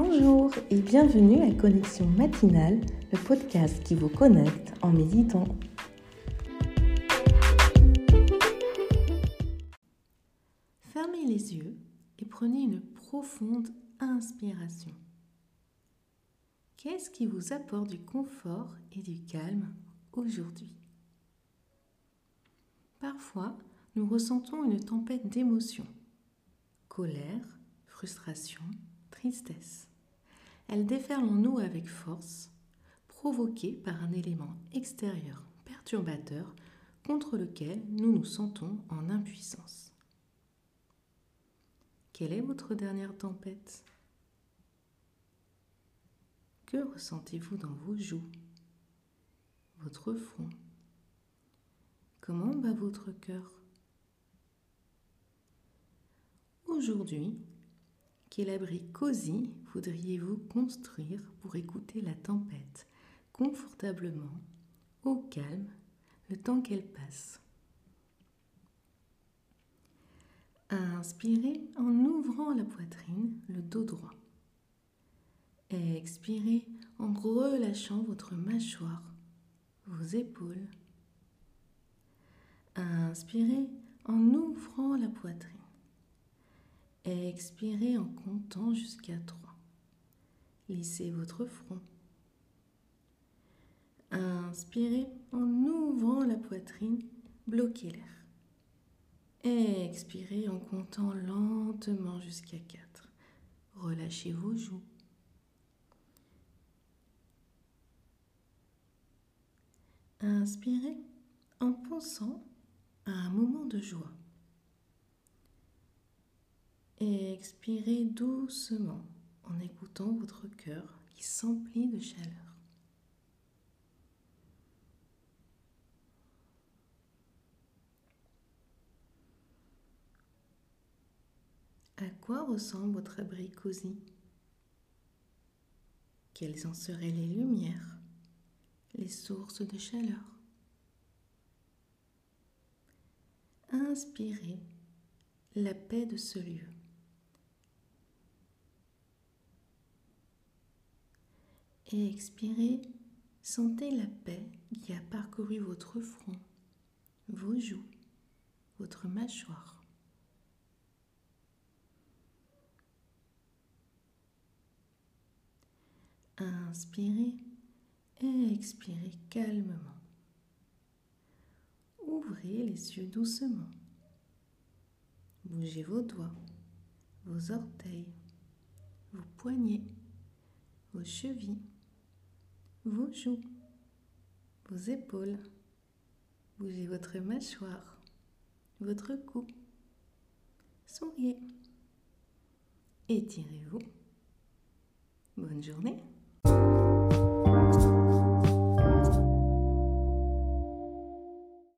Bonjour et bienvenue à Connexion matinale, le podcast qui vous connecte en méditant. Fermez les yeux et prenez une profonde inspiration. Qu'est-ce qui vous apporte du confort et du calme aujourd'hui? Parfois, nous ressentons une tempête d'émotions. Colère, frustration, tristesse. Elle déferle en nous avec force, provoquée par un élément extérieur perturbateur contre lequel nous nous sentons en impuissance. Quelle est votre dernière tempête? Que ressentez-vous dans vos joues, votre front? Comment bat votre cœur? Aujourd'hui, quel abri cosy voudriez-vous construire pour écouter la tempête confortablement, au calme, le temps qu'elle passe? Inspirez en ouvrant la poitrine, le dos droit. Expirez en relâchant votre mâchoire, vos épaules. Inspirez en ouvrant la poitrine. Expirez en comptant jusqu'à 3. Lissez votre front. Inspirez en ouvrant la poitrine, bloquez l'air. Expirez en comptant lentement jusqu'à 4. Relâchez vos joues. Inspirez en pensant à un moment de joie et expirez doucement en écoutant votre cœur qui s'emplit de chaleur. À quoi ressemble votre abri cosy? Quelles en seraient les lumières, les sources de chaleur? Inspirez la paix de ce lieu. Et expirez, sentez la paix qui a parcouru votre front, vos joues, votre mâchoire. Inspirez et expirez calmement. Ouvrez les yeux doucement. Bougez vos doigts, vos orteils, vos poignets, vos chevilles vos joues, vos épaules. Bougez votre mâchoire, votre cou. Souriez. Étirez-vous. Bonne journée.